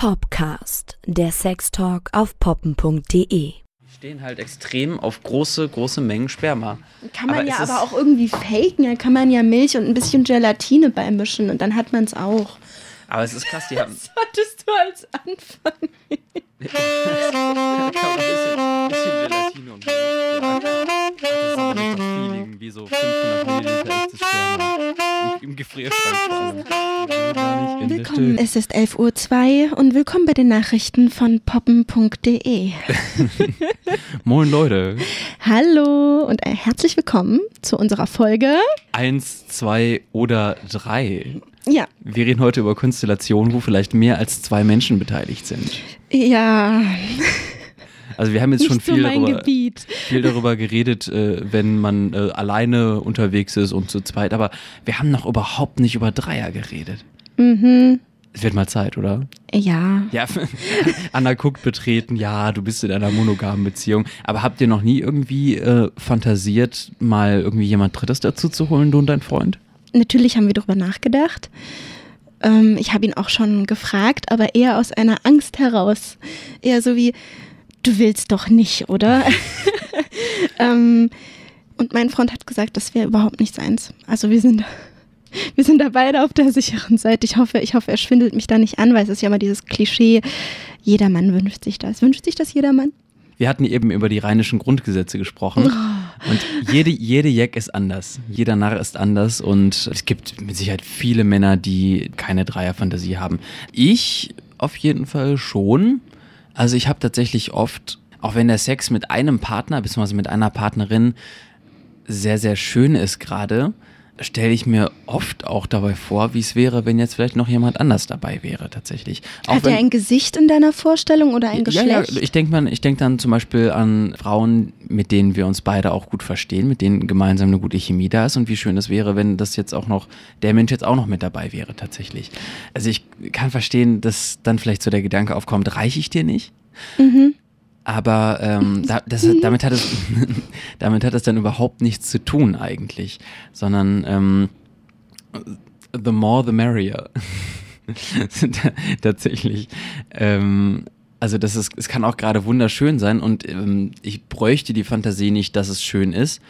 Popcast, der Sextalk auf poppen.de. stehen halt extrem auf große, große Mengen Sperma. Kann man Aber ja aber auch irgendwie faken. Da kann man ja Milch und ein bisschen Gelatine beimischen und dann hat man es auch. Aber es ist krass, die haben. Hattest du als Anfang? Man ein bisschen, bisschen Gelatine und Das ist aber nicht das Feeling wie so 500 Milliliter echtes Sperma. Im, Im Gefrierschrank vor allem. Willkommen. Es ist 11.02 Uhr und willkommen bei den Nachrichten von poppen.de. Moin Leute. Hallo und äh, herzlich willkommen zu unserer Folge. Eins, zwei oder drei. Ja, Wir reden heute über Konstellationen, wo vielleicht mehr als zwei Menschen beteiligt sind. ja, Also wir haben jetzt nicht schon so viel mein darüber, viel darüber geredet, äh, wenn man äh, alleine unterwegs ist und zu zweit, aber wir haben noch überhaupt nicht über Dreier geredet. Mhm. Es wird mal Zeit, oder? Ja. Ja, Anna guckt betreten, ja, du bist in einer monogamen Beziehung, aber habt ihr noch nie irgendwie äh, fantasiert, mal irgendwie jemand Drittes dazu zu holen, du und dein Freund? Natürlich haben wir darüber nachgedacht. Ähm, ich habe ihn auch schon gefragt, aber eher aus einer Angst heraus. Eher so wie, du willst doch nicht, oder? ähm, und mein Freund hat gesagt, das wäre überhaupt nicht seins. Also wir sind, wir sind da beide auf der sicheren Seite. Ich hoffe, ich hoffe, er schwindelt mich da nicht an, weil es ist ja immer dieses Klischee, jeder Mann wünscht sich das. Wünscht sich das jeder Mann? Wir hatten eben über die rheinischen Grundgesetze gesprochen und jede, jede Jack ist anders. Jeder Narr ist anders und es gibt mit Sicherheit viele Männer, die keine Dreierfantasie haben. Ich auf jeden Fall schon. Also ich habe tatsächlich oft, auch wenn der Sex mit einem Partner bzw. mit einer Partnerin sehr, sehr schön ist gerade, stelle ich mir oft auch dabei vor, wie es wäre, wenn jetzt vielleicht noch jemand anders dabei wäre tatsächlich. Auch Hat er ein Gesicht in deiner Vorstellung oder ein ja, ja, Geschlecht? ich denke denke dann zum Beispiel an Frauen, mit denen wir uns beide auch gut verstehen, mit denen gemeinsam eine gute Chemie da ist und wie schön es wäre, wenn das jetzt auch noch, der Mensch jetzt auch noch mit dabei wäre tatsächlich. Also ich kann verstehen, dass dann vielleicht so der Gedanke aufkommt, reiche ich dir nicht? Mhm. Aber ähm, da, das, damit, hat es, damit hat es dann überhaupt nichts zu tun eigentlich, sondern ähm, the more the merrier. Tatsächlich. Ähm, also das ist, es kann auch gerade wunderschön sein und ähm, ich bräuchte die Fantasie nicht, dass es schön ist.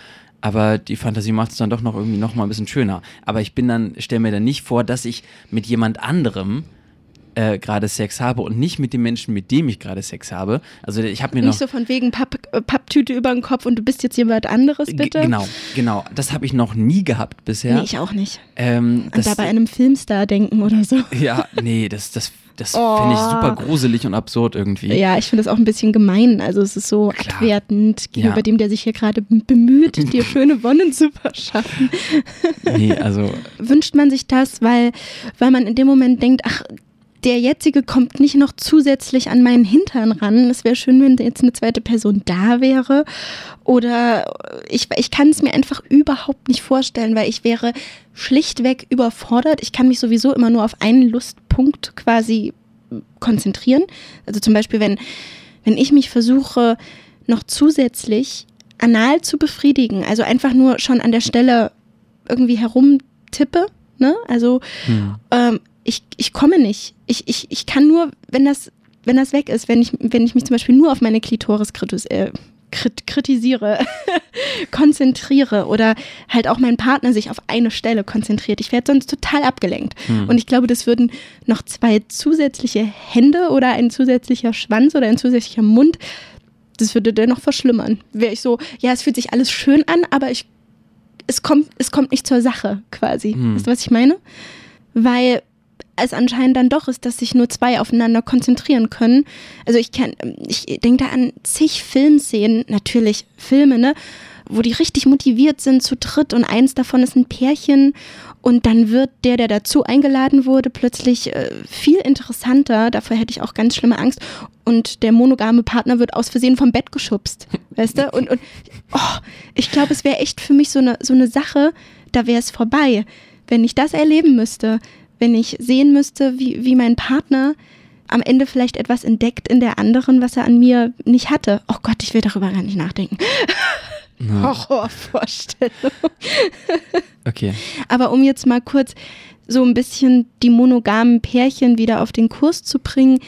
Aber die Fantasie macht es dann doch noch irgendwie noch mal ein bisschen schöner. Aber ich bin dann, stelle mir dann nicht vor, dass ich mit jemand anderem äh, gerade Sex habe und nicht mit dem Menschen, mit dem ich gerade Sex habe. Also ich habe mir noch Nicht so von wegen Papp, äh, Papptüte über den Kopf und du bist jetzt jemand anderes, bitte? Genau, genau. Das habe ich noch nie gehabt bisher. Nee, ich auch nicht. ähm, Und da bei einem Filmstar denken oder so. ja, nee, das, das, das Oh. finde ich super gruselig und absurd irgendwie. Ja, ich finde das auch ein bisschen gemein. Also es ist so Klar. abwertend gegenüber Ja. dem, der sich hier gerade bemüht, dir schöne Wonnen zu verschaffen. Nee, also Wünscht man sich das, weil, weil man in dem Moment denkt, ach, der jetzige kommt nicht noch zusätzlich an meinen Hintern ran. Es wäre schön, wenn jetzt eine zweite Person da wäre. Oder ich, ich kann es mir einfach überhaupt nicht vorstellen, weil ich wäre schlichtweg überfordert. Ich kann mich sowieso immer nur auf einen Lustpunkt quasi konzentrieren. Also zum Beispiel, wenn, wenn ich mich versuche, noch zusätzlich anal zu befriedigen, also einfach nur schon an der Stelle irgendwie herumtippe, ne? Also hm. ähm, ich, ich komme nicht. Ich, ich, ich kann nur, wenn das, wenn das weg ist, wenn ich, wenn ich mich zum Beispiel nur auf meine Klitoris kritis, äh, krit, kritisiere, konzentriere oder halt auch mein Partner sich auf eine Stelle konzentriert. Ich werde sonst total abgelenkt. Hm. Und ich glaube, das würden noch zwei zusätzliche Hände oder ein zusätzlicher Schwanz oder ein zusätzlicher Mund, das würde dennoch verschlimmern. Wäre ich so, ja, es fühlt sich alles schön an, aber ich, es kommt, es kommt nicht zur Sache quasi. Hm. Weißt du, was ich meine? Weil es anscheinend dann doch ist, dass sich nur zwei aufeinander konzentrieren können. Also ich kann, ich denke da an zig Filmszenen, natürlich Filme, ne, wo die richtig motiviert sind zu dritt und eins davon ist ein Pärchen und dann wird der, der dazu eingeladen wurde, plötzlich äh, viel interessanter. Davor hätte ich auch ganz schlimme Angst. Und der monogame Partner wird aus Versehen vom Bett geschubst, weißt du? Und, und oh, ich glaube, es wäre echt für mich so eine, so eine Sache, da wäre es vorbei, wenn ich das erleben müsste, wenn ich sehen müsste, wie, wie mein Partner am Ende vielleicht etwas entdeckt in der anderen, was er an mir nicht hatte. Oh Gott, ich will darüber gar nicht nachdenken. Ja. Horrorvorstellung. Okay. Aber um jetzt mal kurz so ein bisschen die monogamen Pärchen wieder auf den Kurs zu bringen.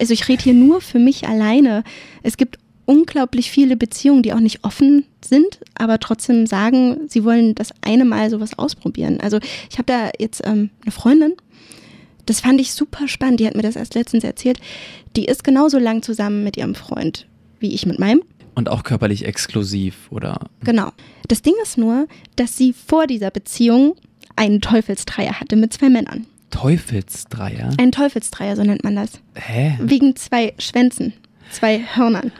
Also ich rede hier nur für mich alleine. Es gibt unglaublich viele Beziehungen, die auch nicht offen sind, aber trotzdem sagen, sie wollen das eine Mal sowas ausprobieren. Also ich habe da jetzt ähm, eine Freundin, das fand ich super spannend, die hat mir das erst letztens erzählt. Die ist genauso lang zusammen mit ihrem Freund wie ich mit meinem. Und auch körperlich exklusiv, oder? Genau. Das Ding ist nur, dass sie vor dieser Beziehung einen Teufelsdreier hatte mit zwei Männern. Teufelsdreier? Ein Teufelsdreier, so nennt man das. Hä? Wegen zwei Schwänzen, zwei Hörnern.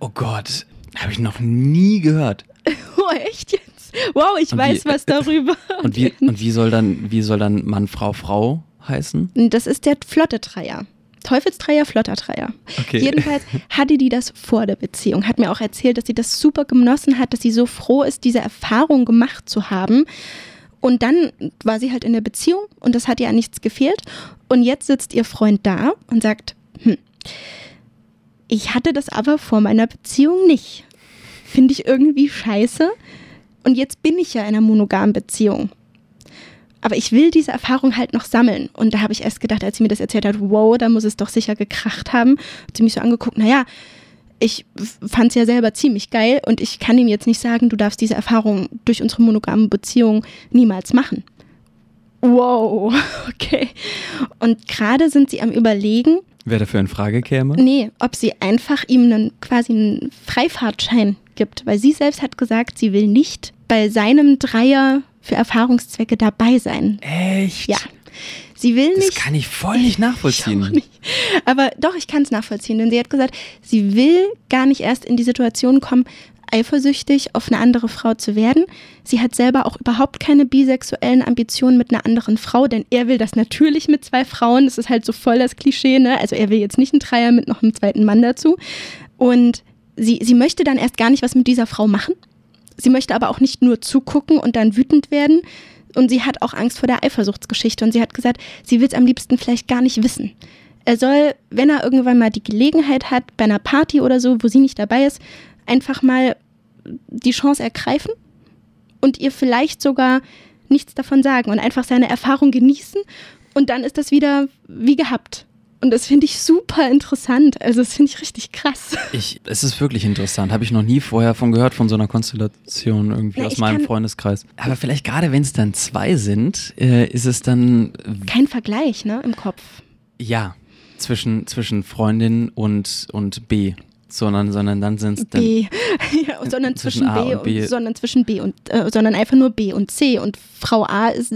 Oh Gott, habe ich noch nie gehört. Oh, echt jetzt? Wow, ich Und weiß wie- was darüber. Und wie, und wie soll dann, wie soll dann Mann, Frau, Frau heißen? Das ist der Flotte-Dreier. Teufelsdreier, Flotter-Dreier. Okay. Jedenfalls hatte die das vor der Beziehung, hat mir auch erzählt, dass sie das super genossen hat, dass sie so froh ist, diese Erfahrung gemacht zu haben. Und dann war sie halt in der Beziehung und das hat ihr an nichts gefehlt. Und jetzt sitzt ihr Freund da und sagt, hm, ich hatte das aber vor meiner Beziehung nicht. Finde ich irgendwie scheiße. Und jetzt bin ich ja in einer monogamen Beziehung. Aber ich will diese Erfahrung halt noch sammeln. Und da habe ich erst gedacht, als sie mir das erzählt hat, wow, da muss es doch sicher gekracht haben. Hat sie mich so angeguckt, naja, ich fand es ja selber ziemlich geil und ich kann ihm jetzt nicht sagen, du darfst diese Erfahrung durch unsere monogame Beziehung niemals machen. Wow, okay. Und gerade sind sie am Überlegen, Wer dafür in Frage käme? nee, ob sie einfach ihm einen quasi einen Freifahrtschein gibt, weil sie selbst hat gesagt, sie will nicht bei seinem Dreier für Erfahrungszwecke dabei sein. Echt? Ja. Sie will Das nicht. kann ich voll nicht nachvollziehen. Nicht. Aber doch, ich kann es nachvollziehen, denn sie hat gesagt, sie will gar nicht erst in die Situation kommen, eifersüchtig auf eine andere Frau zu werden. Sie hat selber auch überhaupt keine bisexuellen Ambitionen mit einer anderen Frau, denn er will das natürlich mit zwei Frauen. Das ist halt so voll das Klischee, ne? Also er will jetzt nicht einen Dreier mit noch einem zweiten Mann dazu. Und sie, sie möchte dann erst gar nicht was mit dieser Frau machen. Sie möchte aber auch nicht nur zugucken und dann wütend werden. Und sie hat auch Angst vor der Eifersuchtsgeschichte. Und sie hat gesagt, sie will es am liebsten vielleicht gar nicht wissen. Er soll, wenn er irgendwann mal die Gelegenheit hat, bei einer Party oder so, wo sie nicht dabei ist, einfach mal die Chance ergreifen und ihr vielleicht sogar nichts davon sagen und einfach seine Erfahrung genießen. Und dann ist das wieder wie gehabt. Und das finde ich super interessant. Also das finde ich richtig krass. Ich, es ist wirklich interessant. Habe ich noch nie vorher von gehört, von so einer Konstellation irgendwie Na, aus meinem Freundeskreis. Aber vielleicht gerade, wenn es dann zwei sind, äh, ist es dann, Kein Vergleich, ne, im Kopf. ja, zwischen, zwischen Freundin und, und B. Sondern, sondern dann sind es dann. B, ja, sondern Zwischen zwischen, A B und und, B. sondern zwischen B und äh, sondern einfach nur B und C und Frau A ist,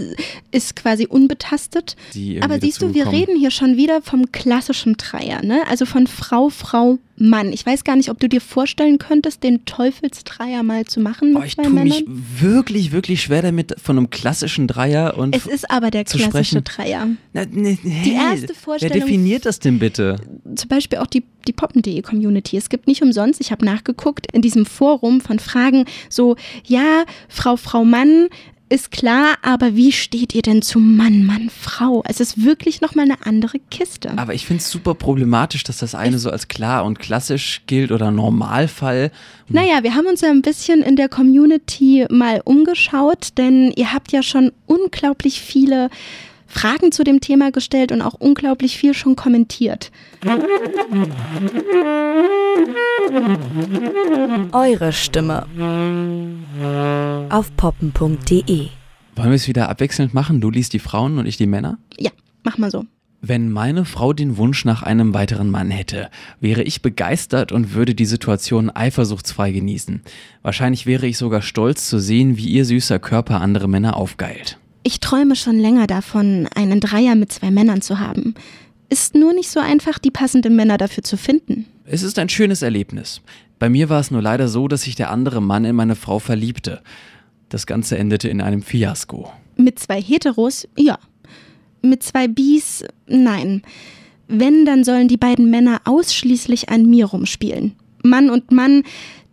ist quasi unbetastet. Aber siehst du, wir dazukommen. reden hier schon wieder vom klassischen Dreier, ne? Also von Frau, Frau, Mann. Ich weiß gar nicht, ob du dir vorstellen könntest, den Teufelsdreier mal zu machen mit Oh, ich tue mich Männern. wirklich, wirklich schwer damit, von einem klassischen Dreier und. Es ist aber der klassische sprechen. Dreier. Na, ne, Die hä? erste Wer Vorstellung- definiert das denn bitte? zum Beispiel auch die, die poppen.de Community. Es gibt nicht umsonst, ich habe nachgeguckt, in diesem Forum von Fragen so, ja, Frau, Frau, Mann, ist klar, aber wie steht ihr denn zu Mann, Mann, Frau? Es ist wirklich nochmal eine andere Kiste. Aber ich finde es super problematisch, dass das eine so als klar und klassisch gilt oder Normalfall. Naja, wir haben uns ja ein bisschen in der Community mal umgeschaut, denn ihr habt ja schon unglaublich viele Fragen zu dem Thema gestellt und auch unglaublich viel schon kommentiert. Eure Stimme auf poppen.de. Wollen wir es wieder abwechselnd machen? Du liest die Frauen und ich die Männer? Ja, mach mal so. Wenn meine Frau den Wunsch nach einem weiteren Mann hätte, wäre ich begeistert und würde die Situation eifersuchtsfrei genießen. Wahrscheinlich wäre ich sogar stolz zu sehen, wie ihr süßer Körper andere Männer aufgeilt. Ich träume schon länger davon, einen Dreier mit zwei Männern zu haben. Ist nur nicht so einfach, die passenden Männer dafür zu finden. Es ist ein schönes Erlebnis. Bei mir war es nur leider so, dass sich der andere Mann in meine Frau verliebte. Das Ganze endete in einem Fiasko. Mit zwei Heteros, ja. Mit zwei Bis, nein. Wenn, dann sollen die beiden Männer ausschließlich an mir rumspielen. Mann und Mann,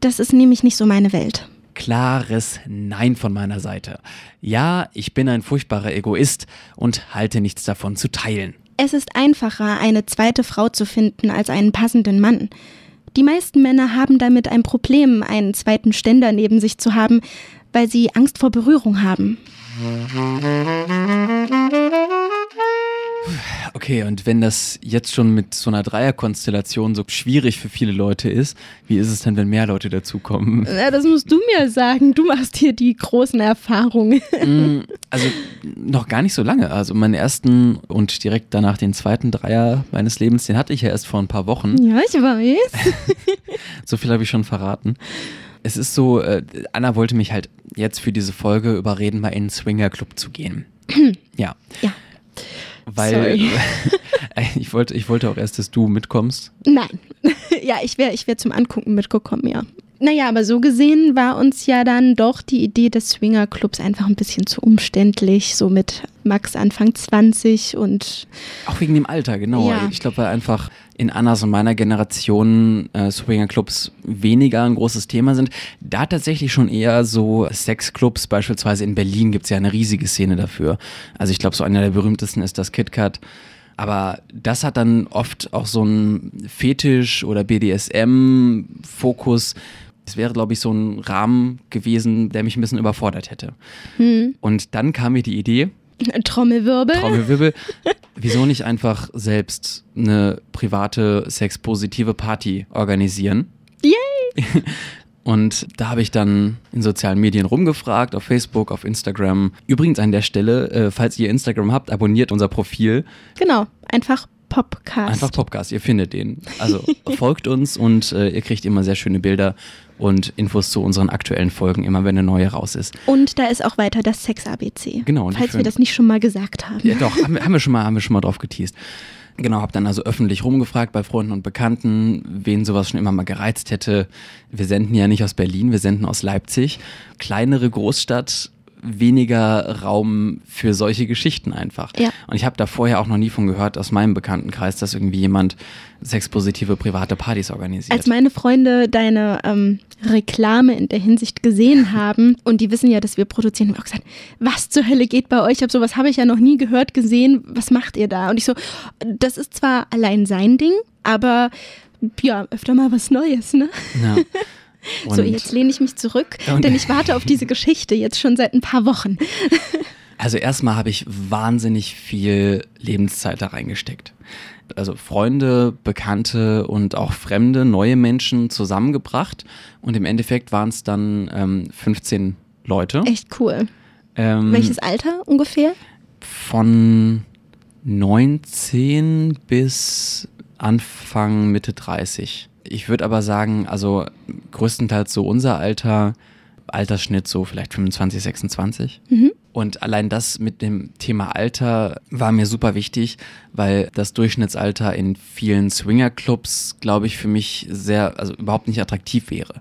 das ist nämlich nicht so meine Welt. Klares Nein von meiner Seite. Ja, ich bin ein furchtbarer Egoist und halte nichts davon zu teilen. Es ist einfacher, eine zweite Frau zu finden als einen passenden Mann. Die meisten Männer haben damit ein Problem, einen zweiten Ständer neben sich zu haben, weil sie Angst vor Berührung haben. Okay, und wenn das jetzt schon mit so einer Dreierkonstellation so schwierig für viele Leute ist, wie ist es denn, wenn mehr Leute dazukommen? Ja, das musst du mir sagen. Du machst hier die großen Erfahrungen. Mm, Also noch gar nicht so lange. Also meinen ersten und direkt danach den zweiten Dreier meines Lebens, den hatte ich ja erst vor ein paar Wochen. Ja, ich weiß. So viel habe ich schon verraten. Es ist so, äh, Anna wollte mich halt jetzt für diese Folge überreden, mal in einen Swingerclub zu gehen. ja. Ja. Weil Sorry. ich wollte, ich wollte auch erst, dass du mitkommst. Nein. ja, ich wäre ich wär zum Angucken mitgekommen, ja. Naja, aber so gesehen war uns ja dann doch die Idee des Swingerclubs einfach ein bisschen zu umständlich, so mit Max Anfang 20 und Auch wegen dem Alter, genau. Ja. Ich glaube, weil einfach in Annas und meiner Generation äh, Swingerclubs weniger ein großes Thema sind. Da tatsächlich schon eher so Sexclubs, beispielsweise in Berlin gibt es ja eine riesige Szene dafür. Also ich glaube, so einer der berühmtesten ist das KitKat. Aber das hat dann oft auch so einen Fetisch- oder BDSM-Fokus. Es wäre, glaube ich, so ein Rahmen gewesen, der mich ein bisschen überfordert hätte. Und dann kam mir die Idee, Trommelwirbel. Trommelwirbel. Wieso nicht einfach selbst eine private sexpositive Party organisieren? Yay! Und da habe ich dann in sozialen Medien rumgefragt, auf Facebook, auf Instagram. Übrigens an der Stelle, äh, falls ihr Instagram habt, abonniert unser Profil. Genau, einfach Popcast. Einfach Podcast, ihr findet den. Also folgt uns und äh, ihr kriegt immer sehr schöne Bilder und Infos zu unseren aktuellen Folgen, immer wenn eine neue raus ist. Und da ist auch weiter das Sex-ABC. Genau, und Falls wir das nicht schon mal gesagt haben. Ja, doch, haben wir, haben wir schon mal, haben wir schon mal drauf geteased. Genau, habe dann also öffentlich rumgefragt bei Freunden und Bekannten, wen sowas schon immer mal gereizt hätte. Wir senden ja nicht aus Berlin, wir senden aus Leipzig. Kleinere Großstadt, weniger Raum für solche Geschichten einfach. Ja. Und ich habe da vorher auch noch nie von gehört aus meinem Bekanntenkreis, dass irgendwie jemand sexpositive private Partys organisiert. Als meine Freunde deine ähm, Reklame in der Hinsicht gesehen haben und die wissen ja, dass wir produzieren, haben auch gesagt, was zur Hölle geht bei euch? Ich hab sowas habe ich ja noch nie gehört, gesehen. Was macht ihr da? Und ich so, das ist zwar allein sein Ding, aber ja, öfter mal was Neues, ne? ja. so, Und- jetzt lehne ich mich zurück, denn ich warte auf diese Geschichte jetzt schon seit ein paar Wochen. Also erstmal habe ich wahnsinnig viel Lebenszeit da reingesteckt. Also Freunde, Bekannte und auch fremde, neue Menschen zusammengebracht. Und im Endeffekt waren es dann ähm, 15 Leute. Echt cool. Ähm, Welches Alter ungefähr? Von 19 bis Anfang, Mitte 30. Ich würde aber sagen, also größtenteils so unser Alter, Altersschnitt so vielleicht 25, 26. Und allein das mit dem Thema Alter war mir super wichtig, weil das Durchschnittsalter in vielen Swingerclubs, glaube ich, für mich sehr, also überhaupt nicht attraktiv wäre.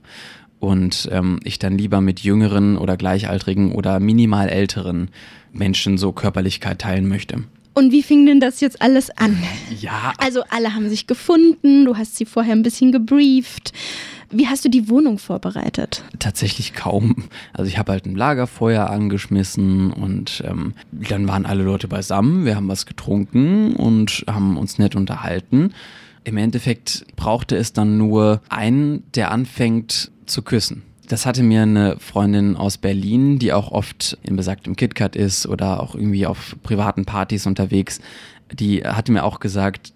Und ähm, ich dann lieber mit jüngeren oder gleichaltrigen oder minimal älteren Menschen so Körperlichkeit teilen möchte. Und wie fing denn das jetzt alles an? Ja, Also alle haben sich gefunden, du hast sie vorher ein bisschen gebrieft. Wie hast du die Wohnung vorbereitet? tatsächlich kaum. Also ich habe halt ein Lagerfeuer angeschmissen und ähm, dann waren alle Leute beisammen, wir haben was getrunken und haben uns nett unterhalten. Im Endeffekt brauchte es dann nur einen, der anfängt zu küssen. Das hatte mir eine Freundin aus Berlin, die auch oft in besagtem KitKat ist oder auch irgendwie auf privaten Partys unterwegs, die hatte mir auch gesagt,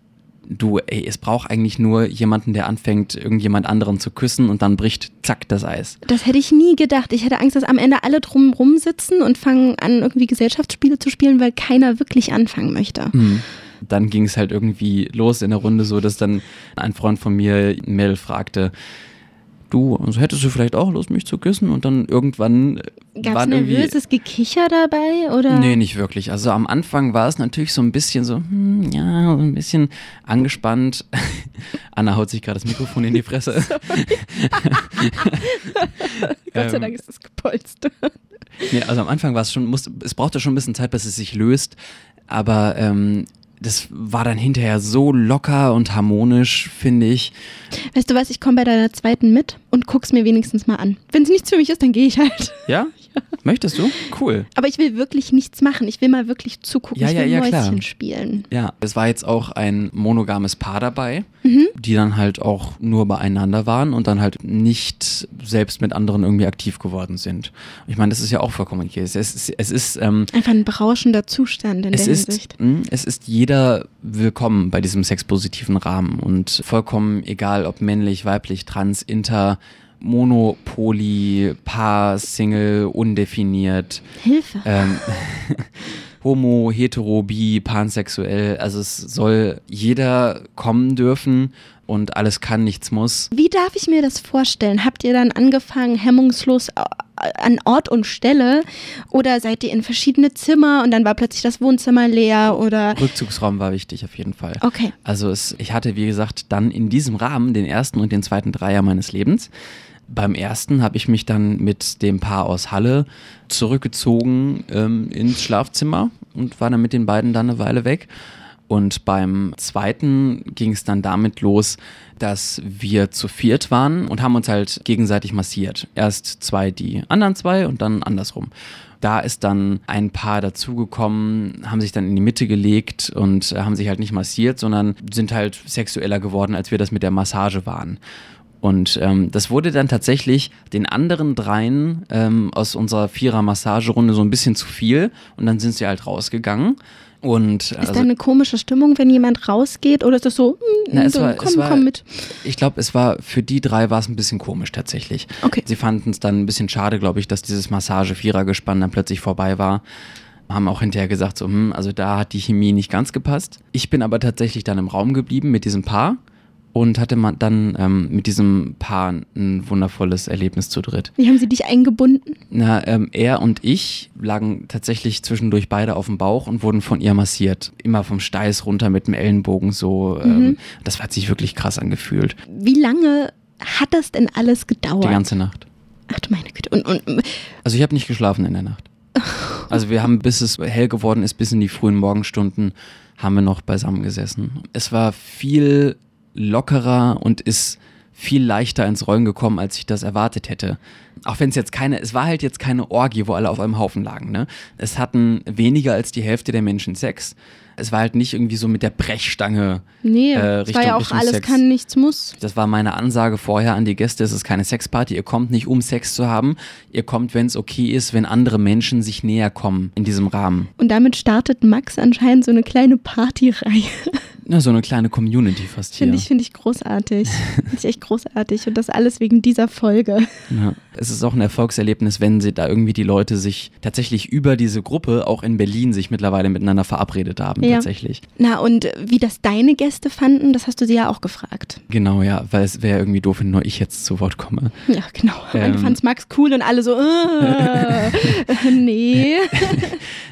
du, ey, es braucht eigentlich nur jemanden, der anfängt, irgendjemand anderen zu küssen und dann bricht zack das Eis. Das hätte ich nie gedacht. Ich hätte Angst, dass am Ende alle drumrum sitzen und fangen an, irgendwie Gesellschaftsspiele zu spielen, weil keiner wirklich anfangen möchte. Dann ging es halt irgendwie los in der Runde, so dass dann ein Freund von mir Mädel fragte, du, also hättest du vielleicht auch Lust, mich zu küssen? Und dann irgendwann äh, Gab es nervöses Gekicher dabei? Oder? Nee, nicht wirklich. Also am Anfang war es natürlich so ein bisschen so, hm, ja, so ein bisschen angespannt. Anna haut sich gerade das Mikrofon in die Fresse. Gott sei ähm, Dank ist es gepolstert. Nee, also am Anfang war es schon, muss, es brauchte schon ein bisschen Zeit, bis es sich löst. Aber ähm, das war dann hinterher so locker und harmonisch, finde ich. Weißt du was, ich komme bei deiner zweiten mit und guck's mir wenigstens mal an. Wenn es nichts für mich ist, dann gehe ich halt. Ja? Möchtest du? Cool. Aber ich will wirklich nichts machen. Ich will mal wirklich zugucken. Ja, ich ja, will ja, Mäuschen klar. spielen. Ja, es war jetzt auch ein monogames Paar dabei, Mhm. die dann halt auch nur beieinander waren und dann halt nicht selbst mit anderen irgendwie aktiv geworden sind. Ich meine, das ist ja auch vollkommen okay. Es ist, es ist, ähm, Einfach ein berauschender Zustand in es der ist, Hinsicht. mh, es ist jeder willkommen bei diesem sexpositiven Rahmen und vollkommen egal, ob männlich, weiblich, trans, inter, mono, poly, paar, single, undefiniert, Hilfe. ähm, homo, hetero, bi, pansexuell. Also es soll jeder kommen dürfen und alles kann, nichts muss. Wie darf ich mir das vorstellen? Habt ihr dann angefangen, hemmungslos an Ort und Stelle? Oder seid ihr in verschiedene Zimmer und dann war plötzlich das Wohnzimmer leer? Oder. Rückzugsraum war wichtig auf jeden Fall. Okay. Also es, ich hatte, wie gesagt, dann in diesem Rahmen den ersten und den zweiten Dreier meines Lebens. Beim ersten habe ich mich dann mit dem Paar aus Halle zurückgezogen ähm, ins Schlafzimmer und war dann mit den beiden dann eine Weile weg. Und beim zweiten ging es dann damit los, dass wir zu viert waren und haben uns halt gegenseitig massiert. Erst zwei die anderen zwei und dann andersrum. Da ist dann ein Paar dazugekommen, haben sich dann in die Mitte gelegt und äh, haben sich halt nicht massiert, sondern sind halt sexueller geworden, als wir das mit der Massage waren. Und ähm, das wurde dann tatsächlich den anderen dreien ähm, aus unserer Vierer-Massagerunde so ein bisschen zu viel und dann sind sie halt rausgegangen. Und Ist also, da eine komische Stimmung, wenn jemand rausgeht? Oder ist das so, hm, Na, so, war- komm, war- komm mit? ich glaube, es war für die drei war es ein bisschen komisch tatsächlich. Okay. Sie fanden es dann ein bisschen schade, glaube ich, dass dieses Massage-Vierer-Gespann dann plötzlich vorbei war. Haben auch hinterher gesagt, so, hm, also da hat die Chemie nicht ganz gepasst. Ich bin aber tatsächlich dann im Raum geblieben mit diesem Paar und hatte man dann ähm, mit diesem Paar ein wundervolles Erlebnis zu dritt. Wie haben sie dich eingebunden? Na, ähm, er und ich lagen tatsächlich zwischendurch beide auf dem Bauch und wurden von ihr massiert. Immer vom Steiß runter mit dem Ellenbogen so. Ähm, das hat sich wirklich krass angefühlt. Wie lange hat das denn alles gedauert? Die ganze Nacht. Ach du meine Güte. Und, und Also ich habe nicht geschlafen in der Nacht. Also wir haben, bis es hell geworden ist, bis in die frühen Morgenstunden, haben wir noch beisammen gesessen. Es war viel lockerer und ist viel leichter ins Rollen gekommen, als ich das erwartet hätte. Auch wenn es jetzt keine, es war halt jetzt keine Orgie, wo alle auf einem Haufen lagen. Ne? Es hatten weniger als die Hälfte der Menschen Sex. Es war halt nicht irgendwie so mit der Brechstange. nee, äh, es war Richtung- ja auch Richtung alles Sex. kann, nichts muss. Das war meine Ansage vorher an die Gäste, es ist keine Sexparty, ihr kommt nicht um Sex zu haben, ihr kommt, wenn es okay ist, wenn andere Menschen sich näher kommen in diesem Rahmen. Und damit startet Max anscheinend so eine kleine Partyreihe. Na, so eine kleine Community fast hier. Finde ich, finde ich großartig. Finde ich echt großartig. Und das alles wegen dieser Folge. Ja. Es ist auch ein Erfolgserlebnis, wenn sie da irgendwie die Leute sich tatsächlich über diese Gruppe auch in Berlin sich mittlerweile miteinander verabredet haben, Ja. tatsächlich. Na, und wie das deine Gäste fanden, das hast du sie ja auch gefragt. Genau, ja, weil es wäre irgendwie doof, wenn nur ich jetzt zu Wort komme. Ja, genau. Ähm. Und fand's Max cool und alle so, äh, nee.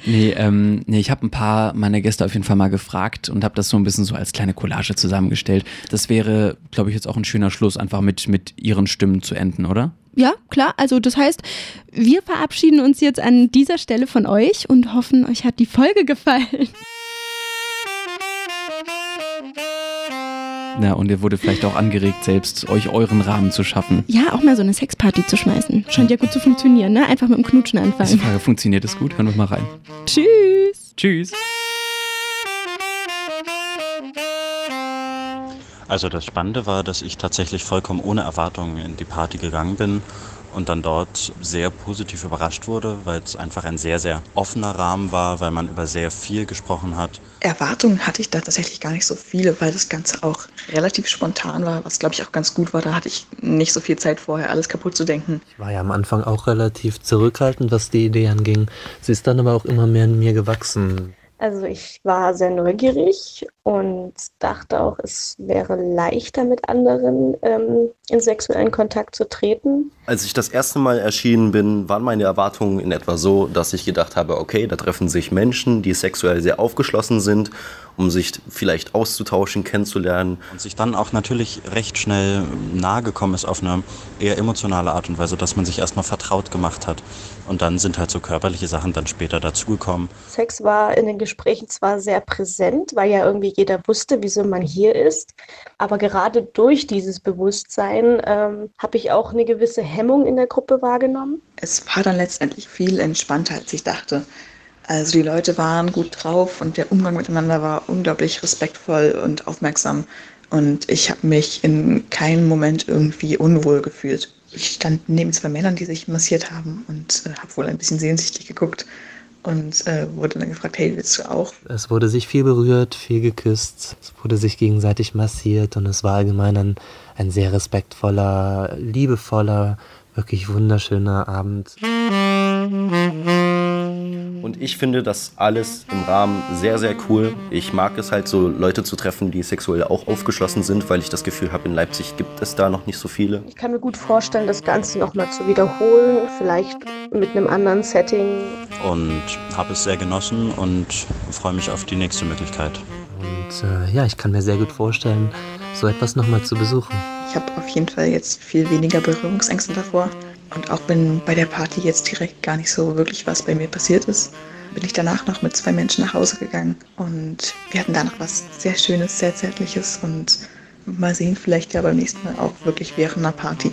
Nee, ähm, nee ich habe ein paar meiner Gäste auf jeden Fall mal gefragt und habe das so ein bisschen so als kleine Collage zusammengestellt. Das wäre, glaube ich, jetzt auch ein schöner Schluss, einfach mit, mit ihren Stimmen zu enden, oder? Ja, klar. Also das heißt, wir verabschieden uns jetzt an dieser Stelle von euch und hoffen, euch hat die Folge gefallen. Ja, und ihr wurde vielleicht auch angeregt, selbst euch euren Rahmen zu schaffen. Ja, auch mal so eine Sexparty zu schmeißen. Scheint ja gut zu funktionieren, ne? Einfach mit dem Knutschen anfangen. Frage, funktioniert das gut? Hören wir mal rein. Tschüss. Tschüss. Also das Spannende war, dass ich tatsächlich vollkommen ohne Erwartungen in die Party gegangen bin und dann dort sehr positiv überrascht wurde, weil es einfach ein sehr, sehr offener Rahmen war, weil man über sehr viel gesprochen hat. Erwartungen hatte ich da tatsächlich gar nicht so viele, weil das Ganze auch relativ spontan war, was glaube ich auch ganz gut war. Da hatte ich nicht so viel Zeit vorher, alles kaputt zu denken. Ich war ja am Anfang auch relativ zurückhaltend, was die Idee anging. Sie ist dann aber auch immer mehr in mir gewachsen. Also ich war sehr neugierig und dachte auch, es wäre leichter mit anderen ähm, in sexuellen Kontakt zu treten. Als ich das erste Mal erschienen bin, waren meine Erwartungen in etwa so, dass ich gedacht habe, okay, da treffen sich Menschen, die sexuell sehr aufgeschlossen sind, um sich vielleicht auszutauschen, kennenzulernen. Und sich dann auch natürlich recht schnell nahe gekommen ist auf eine eher emotionale Art und Weise, dass man sich erstmal vertraut gemacht hat. Und dann sind halt so körperliche Sachen dann später dazugekommen. Sex war in den Gesprächen zwar sehr präsent, weil ja irgendwie jeder wusste, wieso man hier ist, aber gerade durch dieses Bewusstsein ähm, habe ich auch eine gewisse Hemmung in der Gruppe wahrgenommen. Es war dann letztendlich viel entspannter, als ich dachte. Also die Leute waren gut drauf und der Umgang miteinander war unglaublich respektvoll und aufmerksam. Und ich habe mich in keinem Moment irgendwie unwohl gefühlt. Ich stand neben zwei Männern, die sich massiert haben und äh, habe wohl ein bisschen sehnsüchtig geguckt und äh, wurde dann gefragt, hey, willst du auch? Es wurde sich viel berührt, viel geküsst, es wurde sich gegenseitig massiert und es war allgemein ein, ein sehr respektvoller, liebevoller, wirklich wunderschöner Abend. Und ich finde das alles im Rahmen sehr, sehr cool. Ich mag es halt so, Leute zu treffen, die sexuell auch aufgeschlossen sind, weil ich das Gefühl habe, in Leipzig gibt es da noch nicht so viele. Ich kann mir gut vorstellen, das Ganze nochmal zu wiederholen, vielleicht mit einem anderen Setting. Und habe es sehr genossen und freue mich auf die nächste Möglichkeit. Und äh, ja, ich kann mir sehr gut vorstellen, so etwas nochmal zu besuchen. Ich habe auf jeden Fall jetzt viel weniger Berührungsängste davor. Und auch wenn bei der Party jetzt direkt gar nicht so wirklich was bei mir passiert ist, bin ich danach noch mit zwei Menschen nach Hause gegangen. Und wir hatten da noch was sehr Schönes, sehr Zärtliches und mal sehen, vielleicht ja beim nächsten Mal auch wirklich während einer Party.